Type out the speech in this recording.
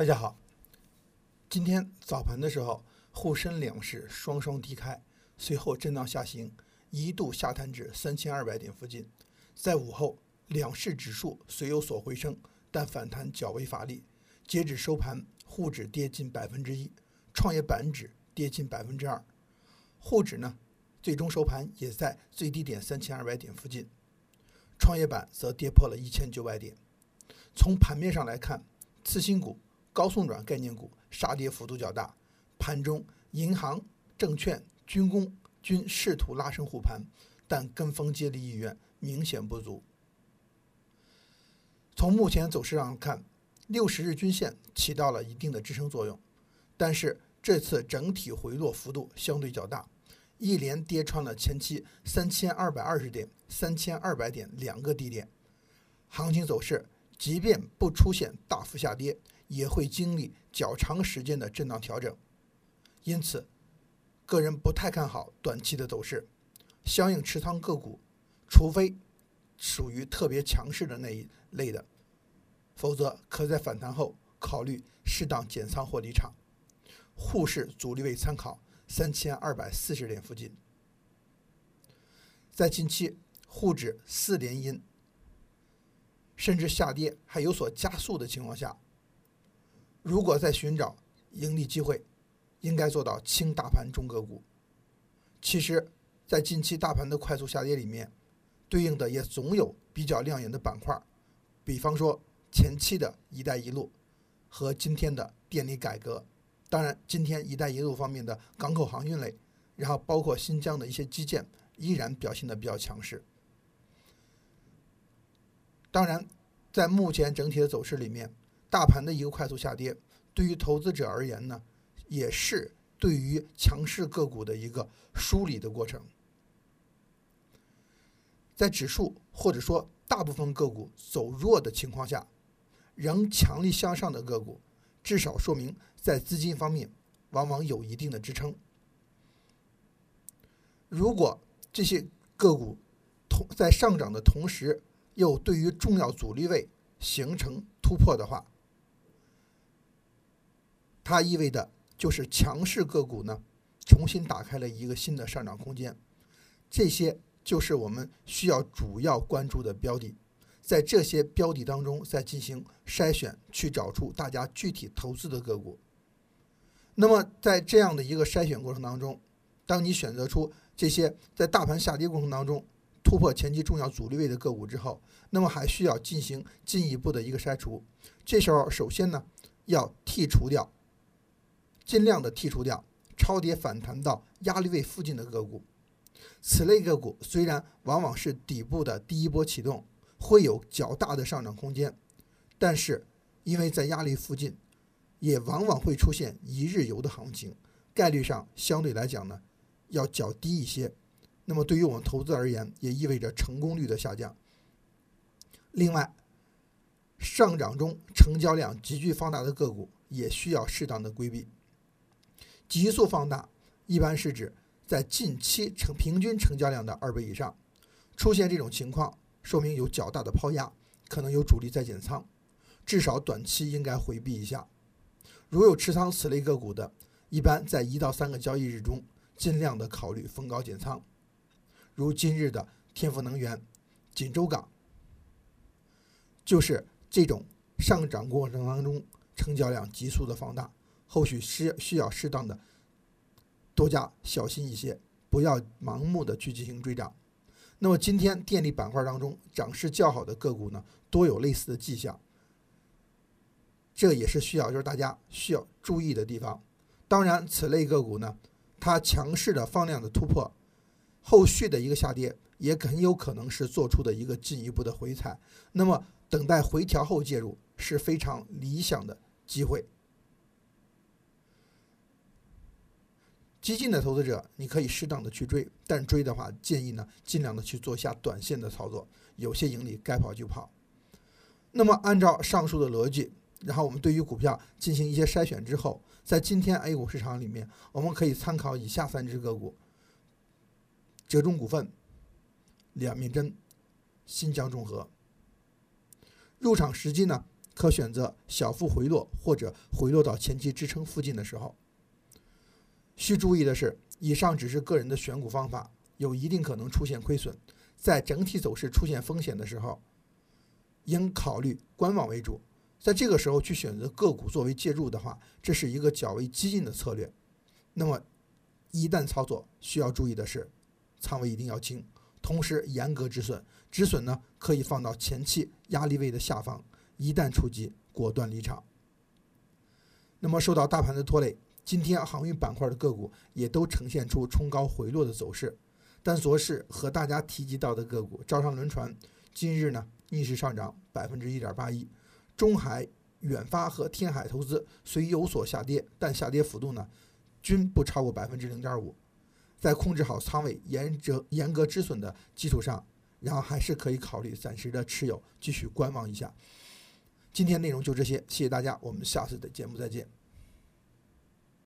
大家好，今天早盘的时候，沪深两市双双低开，随后震荡下行，一度下探至三千二百点附近。在午后，两市指数虽有所回升，但反弹较为乏力。截止收盘，沪指跌近百分之一，创业板指跌近百分之二。沪指呢，最终收盘也在最低点三千二百点附近，创业板则跌破了一千九百点。从盘面上来看，次新股。高送转概念股杀跌幅度较大，盘中银行、证券、军工均试图拉升护盘，但跟风接力意愿明显不足。从目前走势上看，六十日均线起到了一定的支撑作用，但是这次整体回落幅度相对较大，一连跌穿了前期三千二百二十点、三千二百点两个低点，行情走势即便不出现大幅下跌。也会经历较长时间的震荡调整，因此，个人不太看好短期的走势。相应持仓个股，除非属于特别强势的那一类的，否则可在反弹后考虑适当减仓或离场。沪市阻力位参考三千二百四十点附近。在近期沪指四连阴，甚至下跌还有所加速的情况下。如果在寻找盈利机会，应该做到轻大盘中个股。其实，在近期大盘的快速下跌里面，对应的也总有比较亮眼的板块，比方说前期的一带一路和今天的电力改革。当然，今天一带一路方面的港口航运类，然后包括新疆的一些基建，依然表现的比较强势。当然，在目前整体的走势里面。大盘的一个快速下跌，对于投资者而言呢，也是对于强势个股的一个梳理的过程。在指数或者说大部分个股走弱的情况下，仍强力向上的个股，至少说明在资金方面往往有一定的支撑。如果这些个股同在上涨的同时，又对于重要阻力位形成突破的话，它意味着就是强势个股呢，重新打开了一个新的上涨空间，这些就是我们需要主要关注的标的，在这些标的当中再进行筛选，去找出大家具体投资的个股。那么在这样的一个筛选过程当中，当你选择出这些在大盘下跌过程当中突破前期重要阻力位的个股之后，那么还需要进行进一步的一个筛除。这时候首先呢，要剔除掉。尽量的剔除掉超跌反弹到压力位附近的个股，此类个股虽然往往是底部的第一波启动，会有较大的上涨空间，但是因为在压力附近，也往往会出现一日游的行情，概率上相对来讲呢要较低一些。那么对于我们投资而言，也意味着成功率的下降。另外，上涨中成交量急剧放大的个股也需要适当的规避。急速放大，一般是指在近期成平均成交量的二倍以上，出现这种情况，说明有较大的抛压，可能有主力在减仓，至少短期应该回避一下。如有持仓此类个股的，一般在一到三个交易日中，尽量的考虑逢高减仓。如今日的天赋能源、锦州港，就是这种上涨过程当中成交量急速的放大。后续是需要适当的多加小心一些，不要盲目的去进行追涨。那么今天电力板块当中涨势较好的个股呢，多有类似的迹象，这也是需要就是大家需要注意的地方。当然，此类个股呢，它强势的放量的突破，后续的一个下跌也很有可能是做出的一个进一步的回踩。那么等待回调后介入是非常理想的机会。激进的投资者，你可以适当的去追，但追的话，建议呢尽量的去做一下短线的操作，有些盈利该跑就跑。那么按照上述的逻辑，然后我们对于股票进行一些筛选之后，在今天 A 股市场里面，我们可以参考以下三只个股：浙中股份、两面针、新疆中核。入场时机呢，可选择小幅回落或者回落到前期支撑附近的时候。需注意的是，以上只是个人的选股方法，有一定可能出现亏损。在整体走势出现风险的时候，应考虑观望为主。在这个时候去选择个股作为介入的话，这是一个较为激进的策略。那么，一旦操作需要注意的是，仓位一定要轻，同时严格止损。止损呢，可以放到前期压力位的下方，一旦触及，果断离场。那么，受到大盘的拖累。今天航运板块的个股也都呈现出冲高回落的走势，但昨日和大家提及到的个股招商轮船，今日呢逆势上涨百分之一点八一，中海远发和天海投资虽有所下跌，但下跌幅度呢均不超过百分之零点五，在控制好仓位、严格严格止损的基础上，然后还是可以考虑暂时的持有，继续观望一下。今天内容就这些，谢谢大家，我们下次的节目再见。